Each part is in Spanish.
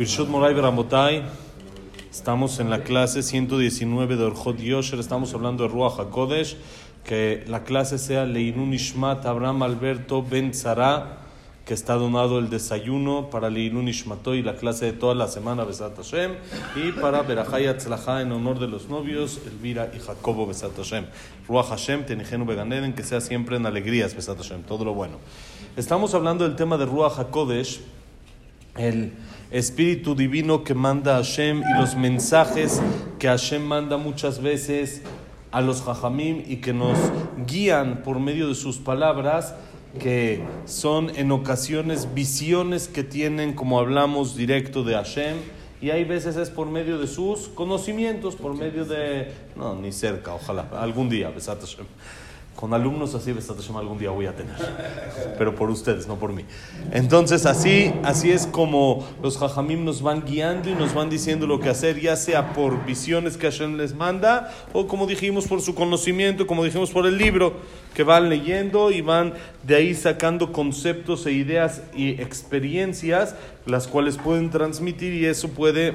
Birshot Moray Beramotay, estamos en la clase 119 de Orjot Yosher, estamos hablando de Ruach HaKodesh, que la clase sea Leinun Ishmat Abraham Alberto Ben Zara, que está donado el desayuno para Leinun Ishmato y la clase de toda la semana Besat Hashem, y para Berajay Atzlacha en honor de los novios Elvira y Jacobo Besat Hashem. Ruach Hashem, Tenijenu Beganeden, que sea siempre en alegrías Besat Hashem, todo lo bueno. Estamos hablando del tema de Ruach HaKodesh, el espíritu divino que manda Hashem y los mensajes que Hashem manda muchas veces a los Jajamim y que nos guían por medio de sus palabras, que son en ocasiones visiones que tienen, como hablamos, directo de Hashem. Y hay veces es por medio de sus conocimientos, por medio de... No, ni cerca, ojalá, algún día, Besat Hashem. Con alumnos así, algún día voy a tener. Pero por ustedes, no por mí. Entonces, así, así es como los Jajamim nos van guiando y nos van diciendo lo que hacer, ya sea por visiones que Hashem les manda, o como dijimos, por su conocimiento, como dijimos, por el libro, que van leyendo y van de ahí sacando conceptos e ideas y experiencias, las cuales pueden transmitir y eso puede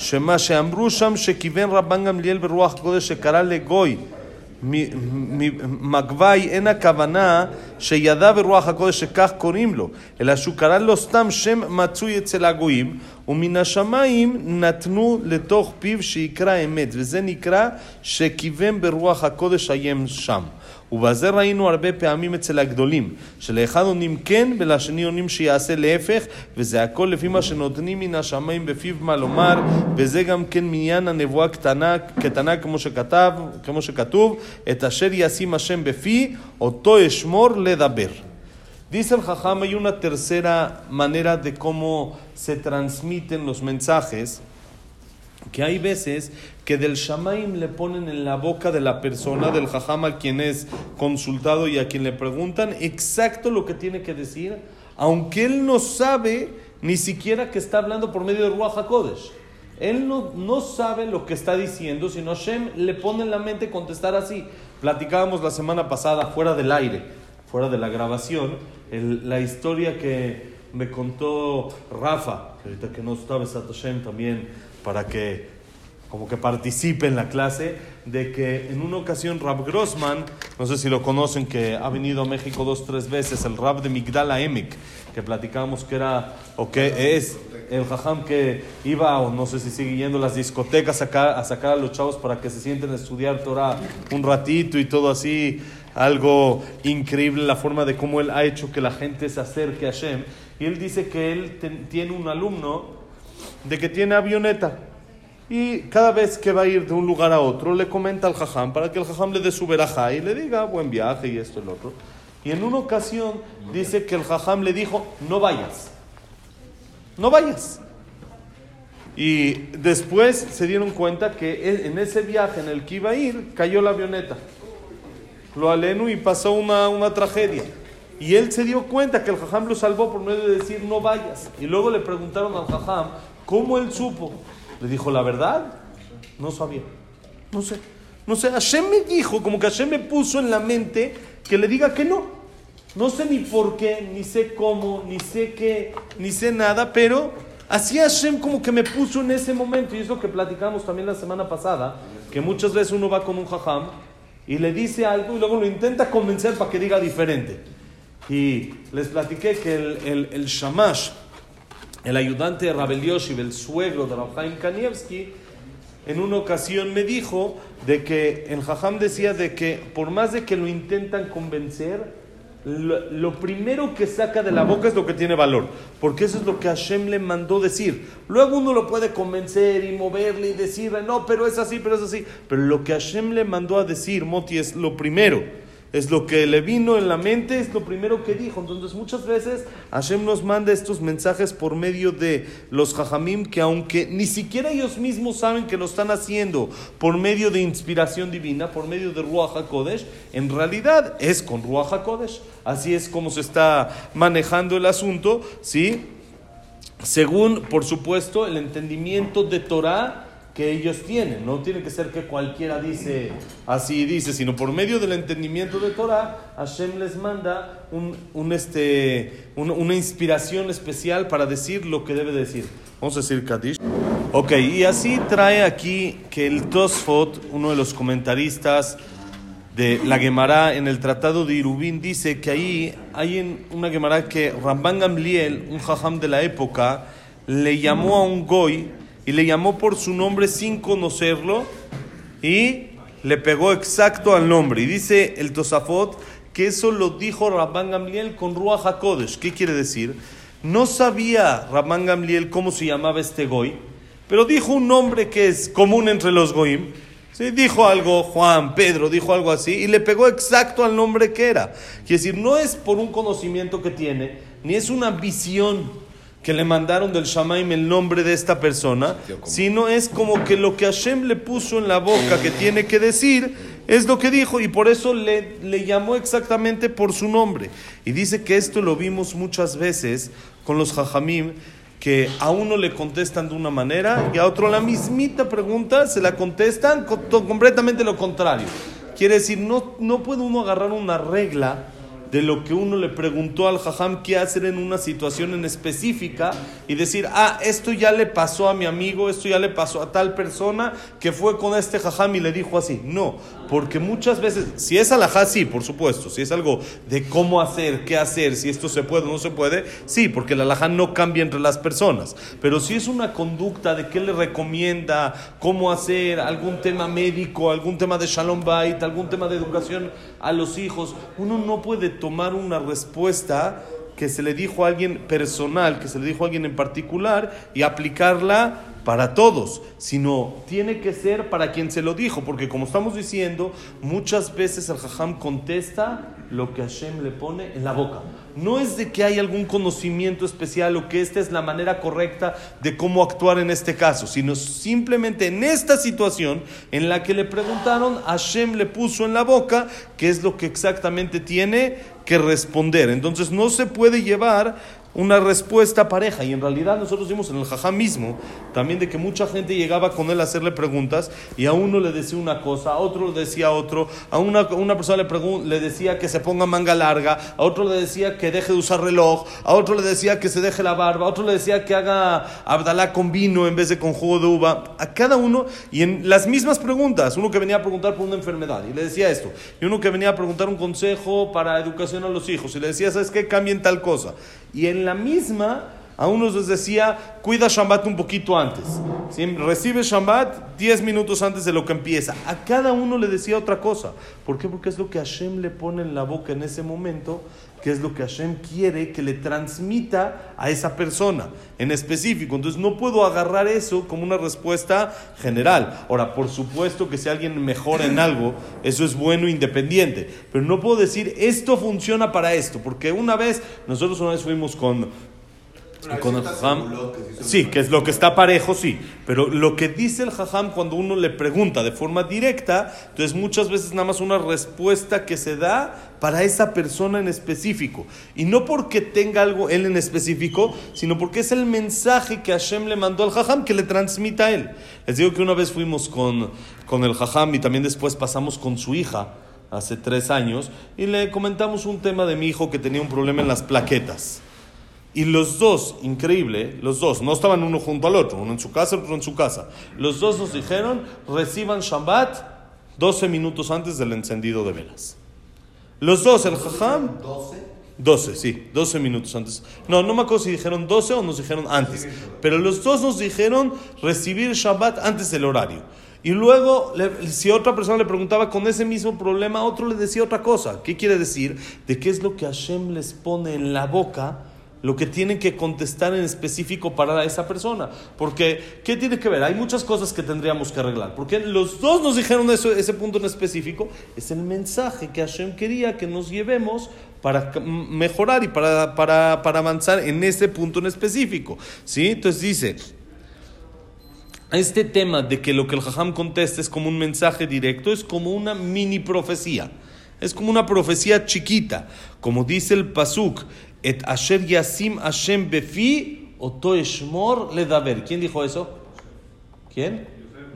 שמה שאמרו שם שכיוון רבן גמליאל ברוח הקודש שקרא לגוי מגווי אין הכוונה שידע ברוח הקודש שכך קוראים לו, אלא שהוא קרא לו סתם שם מצוי אצל הגויים, ומן השמיים נתנו לתוך פיו שיקרא אמת, וזה נקרא שכיוון ברוח הקודש היים שם. ובזה ראינו הרבה פעמים אצל הגדולים, שלאחד עונים כן ולשני עונים שיעשה להפך, וזה הכל לפי מה שנותנים מן השמיים בפיו מה לומר, וזה גם כן מניין הנבואה קטנה, קטנה כמו שכתב, כמו שכתוב, את אשר ישים השם בפי, אותו אשמור לדבר. Dice el Jajam, hay una tercera manera de cómo se transmiten los mensajes, que hay veces que del Shamaim le ponen en la boca de la persona, del Jajam a quien es consultado y a quien le preguntan exacto lo que tiene que decir, aunque él no sabe ni siquiera que está hablando por medio de Ruach HaKodesh. Él no, no sabe lo que está diciendo, sino Hashem le pone en la mente contestar así. Platicábamos la semana pasada, fuera del aire, fuera de la grabación, el, la historia que me contó Rafa, que ahorita que no estaba Hashem también, para que como que participe en la clase, de que en una ocasión Rab Grossman, no sé si lo conocen, que ha venido a México dos, tres veces, el Rab de Migdala Emek, que platicamos que era, o que es el jajam que iba, o no sé si sigue yendo a las discotecas a sacar, a los chavos para que se sienten a estudiar Torah un ratito y todo así, algo increíble la forma de cómo él ha hecho que la gente se acerque a Hashem. Y él dice que él tiene un alumno de que tiene avioneta. Y cada vez que va a ir de un lugar a otro, le comenta al jajam para que el jajam le dé su verajá y le diga buen viaje y esto y lo otro. Y en una ocasión dice que el jajam le dijo, no vayas, no vayas. Y después se dieron cuenta que en ese viaje en el que iba a ir, cayó la avioneta. Lo alenu y pasó una, una tragedia. Y él se dio cuenta que el jajam lo salvó por medio de decir no vayas. Y luego le preguntaron al jajam cómo él supo. Le dijo, la verdad, no sabía. No sé. No sé, Hashem me dijo, como que Hashem me puso en la mente que le diga que no. No sé ni por qué, ni sé cómo, ni sé qué, ni sé nada, pero así Hashem como que me puso en ese momento. Y es lo que platicamos también la semana pasada, que muchas veces uno va con un jajam y le dice algo y luego lo intenta convencer para que diga diferente. Y les platiqué que el, el, el Shamash, el ayudante de Rabel Yoshiv, el suegro de Rabhaim Kanievski, en una ocasión me dijo de que el Jajam decía de que por más de que lo intentan convencer, lo, lo, primero que saca de la boca es lo que tiene valor, porque eso es lo que Hashem le mandó decir. Luego uno lo puede convencer y moverle y decirle, no, pero es así, pero es así. Pero lo que Hashem le mandó a decir, Moti, es lo primero. Es lo que le vino en la mente, es lo primero que dijo. Entonces muchas veces Hashem nos manda estos mensajes por medio de los jajamim que aunque ni siquiera ellos mismos saben que lo están haciendo por medio de inspiración divina, por medio de Ruach HaKodesh, en realidad es con Ruach HaKodesh. Así es como se está manejando el asunto, ¿sí? Según, por supuesto, el entendimiento de Torah que ellos tienen. No tiene que ser que cualquiera dice así dice, sino por medio del entendimiento de Torah, Hashem les manda un, este, una inspiración especial para decir lo que debe decir. Vamos a decir Kadish. Ok, y así trae aquí que el Tosfot, uno de los comentaristas de la Gemara en el Tratado de Irubín, dice que ahí hay en una Gemara que Ramban Gamliel, un jajam de la época, le llamó a un goy y le llamó por su nombre sin conocerlo y le pegó exacto al nombre. Y dice el Tosafot que eso lo dijo Rabban Gamliel con Ruach HaKodesh. ¿Qué quiere decir? No sabía Rabban Gamliel cómo se llamaba este goy, pero dijo un nombre que es común entre los goyim. ¿sí? Dijo algo, Juan, Pedro, dijo algo así, y le pegó exacto al nombre que era. Quiere decir, no es por un conocimiento que tiene, ni es una visión que le mandaron del Shamaim el nombre de esta persona, sino es como que lo que Hashem le puso en la boca que tiene que decir es lo que dijo y por eso le, le llamó exactamente por su nombre. Y dice que esto lo vimos muchas veces con los Jajamim, que a uno le contestan de una manera y a otro la mismita pregunta se la contestan completamente lo contrario. Quiere decir, no, no puede uno agarrar una regla de lo que uno le preguntó al jajam qué hacer en una situación en específica y decir, ah, esto ya le pasó a mi amigo, esto ya le pasó a tal persona que fue con este jajam y le dijo así. No, porque muchas veces, si es alajá, sí, por supuesto, si es algo de cómo hacer, qué hacer, si esto se puede o no se puede, sí, porque el alajá no cambia entre las personas. Pero si es una conducta de qué le recomienda, cómo hacer, algún tema médico, algún tema de shalom bait, algún tema de educación a los hijos, uno no puede tomar una respuesta que se le dijo a alguien personal, que se le dijo a alguien en particular y aplicarla para todos, sino tiene que ser para quien se lo dijo, porque como estamos diciendo, muchas veces el jajam contesta lo que Hashem le pone en la boca. No es de que hay algún conocimiento especial o que esta es la manera correcta de cómo actuar en este caso, sino simplemente en esta situación en la que le preguntaron, Hashem le puso en la boca qué es lo que exactamente tiene que responder. Entonces no se puede llevar una respuesta pareja. Y en realidad nosotros vimos en el jajá mismo también de que mucha gente llegaba con él a hacerle preguntas y a uno le decía una cosa, a otro le decía otro, a una, una persona le, le decía que se ponga manga larga, a otro le decía que deje de usar reloj, a otro le decía que se deje la barba, a otro le decía que haga abdalá con vino en vez de con jugo de uva. A cada uno, y en las mismas preguntas, uno que venía a preguntar por una enfermedad y le decía esto, y uno que venía a preguntar un consejo para educación a los hijos y le decía, ¿sabes qué? Cambien tal cosa. Y en la misma, a unos les decía, cuida Shabbat un poquito antes. Recibe Shabbat 10 minutos antes de lo que empieza. A cada uno le decía otra cosa. ¿Por qué? Porque es lo que Hashem le pone en la boca en ese momento, que es lo que Hashem quiere que le transmita a esa persona en específico. Entonces no puedo agarrar eso como una respuesta general. Ahora, por supuesto que si alguien mejora en algo, eso es bueno independiente. Pero no puedo decir esto funciona para esto, porque una vez, nosotros una vez fuimos con con el jajam, sí, que es lo que está parejo, sí. Pero lo que dice el jajam cuando uno le pregunta de forma directa, entonces muchas veces nada más una respuesta que se da para esa persona en específico. Y no porque tenga algo él en específico, sino porque es el mensaje que Hashem le mandó al jajam que le transmita a él. Les digo que una vez fuimos con, con el jajam y también después pasamos con su hija hace tres años y le comentamos un tema de mi hijo que tenía un problema en las plaquetas. Y los dos, increíble, los dos, no estaban uno junto al otro, uno en su casa, otro en su casa. Los dos nos dijeron, reciban Shabbat 12 minutos antes del encendido de velas. Los dos, el jajam... 12. 12, sí, 12 minutos antes. No, no me acuerdo si dijeron 12 o nos dijeron antes. Pero los dos nos dijeron recibir Shabbat antes del horario. Y luego, si otra persona le preguntaba con ese mismo problema, otro le decía otra cosa. ¿Qué quiere decir? De qué es lo que Hashem les pone en la boca lo que tienen que contestar en específico para esa persona. Porque, ¿qué tiene que ver? Hay muchas cosas que tendríamos que arreglar. Porque los dos nos dijeron eso, ese punto en específico. Es el mensaje que Hashem quería que nos llevemos para mejorar y para, para, avanzar en ese punto en específico. ¿Sí? Entonces dice, este tema de que lo que el Jajam contesta es como un mensaje directo, es como una mini profecía. Es como una profecía chiquita. Como dice el Pasuk, Et asher yasim Hashem befi, oto eshmor le daber. ¿Quién dijo eso? ¿Quién?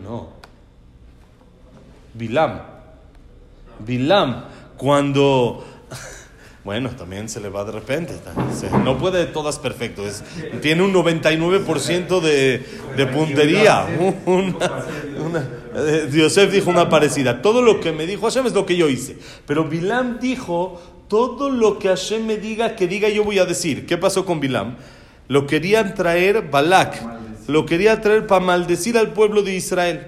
No. Bilam. Bilam. Cuando bueno, también se le va de repente. No puede todas perfecto. tiene un 99% de, puntería. Eh, Diosef dijo una parecida. Todo lo que me dijo Hashem es lo que yo hice. Pero Bilam dijo, todo lo que Hashem me diga, que diga yo voy a decir. ¿Qué pasó con Bilam? Lo querían traer Balak. Lo quería traer para maldecir al pueblo de Israel.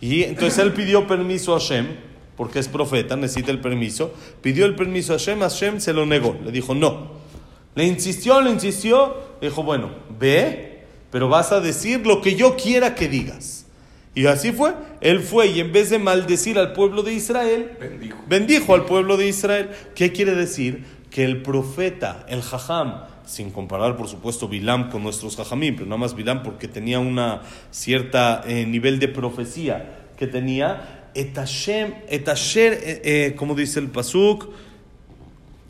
Y entonces él pidió permiso a Hashem porque es profeta, necesita el permiso. Pidió el permiso a Hashem, Hashem se lo negó. Le dijo, no. Le insistió, le insistió. Le dijo, bueno, ve, pero vas a decir lo que yo quiera que digas. Y así fue. Él fue y en vez de maldecir al pueblo de Israel, bendijo, bendijo al pueblo de Israel. ¿Qué quiere decir? Que el profeta, el jajam, sin comparar por supuesto Bilam con nuestros jajamim, pero nada más Bilam porque tenía un cierta eh, nivel de profecía que tenía, et Hashem, et asher, eh, eh, como dice el pasuk,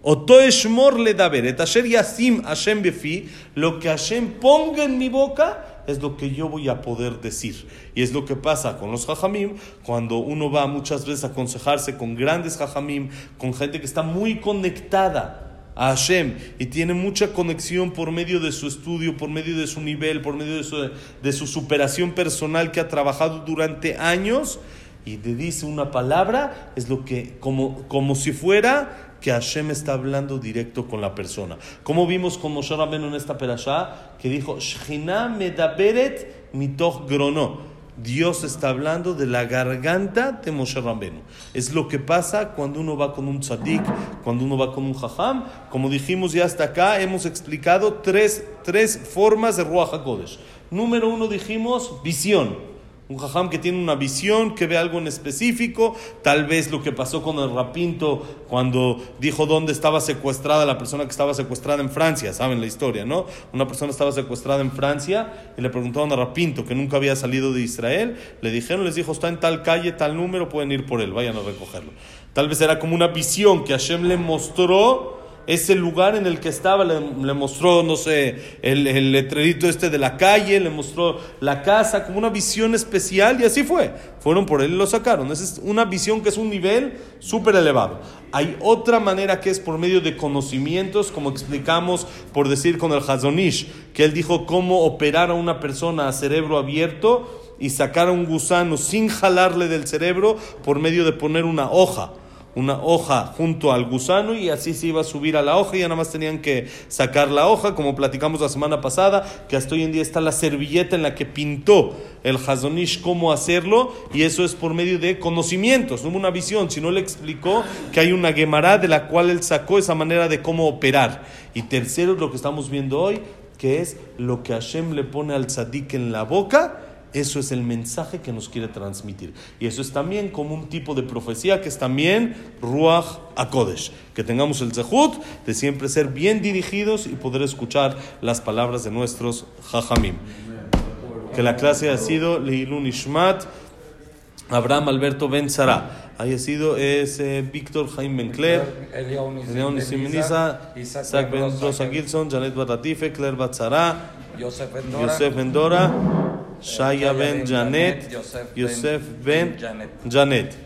Oto eshmor le daber, et asher yasim Hashem befi, lo que Hashem ponga en mi boca es lo que yo voy a poder decir. Y es lo que pasa con los jajamim, cuando uno va muchas veces a aconsejarse con grandes jajamim, con gente que está muy conectada a Hashem y tiene mucha conexión por medio de su estudio, por medio de su nivel, por medio de su, de su superación personal que ha trabajado durante años y te dice una palabra, es lo que, como, como si fuera que Hashem está hablando directo con la persona. Como vimos con Moshe Rabbeinu en esta perashá, que dijo, Shechina medaberet mitoch grono. Dios está hablando de la garganta de Moshe Rabbeinu. Es lo que pasa cuando uno va con un tzadik, cuando uno va con un jajam. Como dijimos ya hasta acá, hemos explicado tres, tres formas de Ruach HaKodesh. Número uno dijimos visión. Un jajam que tiene una visión, que ve algo en específico, tal vez lo que pasó con el rapinto cuando dijo dónde estaba secuestrada la persona que estaba secuestrada en Francia, saben la historia, ¿no? Una persona estaba secuestrada en Francia y le preguntaron a rapinto que nunca había salido de Israel, le dijeron, les dijo, está en tal calle, tal número, pueden ir por él, vayan a recogerlo. Tal vez era como una visión que Hashem le mostró ese lugar en el que estaba, le, mostró, no sé, el, el, letrerito este de la calle, le mostró la casa, como una visión especial, y así fue. Fueron por él y lo sacaron. Esa es una visión que es un nivel súper elevado. Hay otra manera que es por medio de conocimientos, como explicamos por decir con el Hazonish, que él dijo cómo operar a una persona a cerebro abierto y sacar a un gusano sin jalarle del cerebro por medio de poner una hoja una hoja junto al gusano y así se iba a subir a la hoja y ya nada más tenían que sacar la hoja, como platicamos la semana pasada, que hasta hoy en día está la servilleta en la que pintó el Hazonish cómo hacerlo y eso es por medio de conocimientos, no una visión, sino le explicó que hay una Gemara de la cual él sacó esa manera de cómo operar. Y tercero es lo que estamos viendo hoy, que es lo que Hashem le pone al tzadik en la boca eso es el mensaje que nos quiere transmitir. Y eso es también como un tipo de profecía que es también Ruach HaKodesh. Que tengamos el zehut de siempre ser bien dirigidos y poder escuchar las palabras de nuestros Jajamim. Que la clase ha sido Leilun Ishmat, Abraham Alberto Ben Sara. Haya sido es eh, Víctor Jaime Bencler, León Simeniza, Isaac Ben Rosa Gilson, Janet Batatife, Claire Batzara, Yosef Bendora Shaya ben Janet, Yosef ben Janet,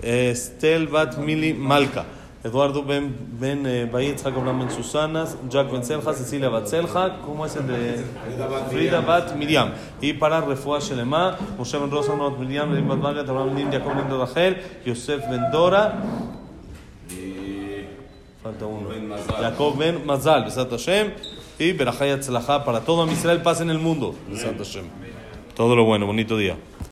Estel bat Mili Malka, Eduardo ben Ben Bayet, Jacob ben Susanas, Jack ben Selja, Cecilia bat Selja, ¿cómo es el de Frida bat Miriam? Y para Refuah Shelema, Moshe ben Rosa bat Miriam, Elim bat Margaret, Abraham ben Jacob ben Rachel, Yosef ben Dora, falta uno, Jacob ben Mazal, Besat Hashem, y Berajay Tzlachá para todo Israel, paz en el mundo, Besat Hashem. Todo lo bueno, bonito día.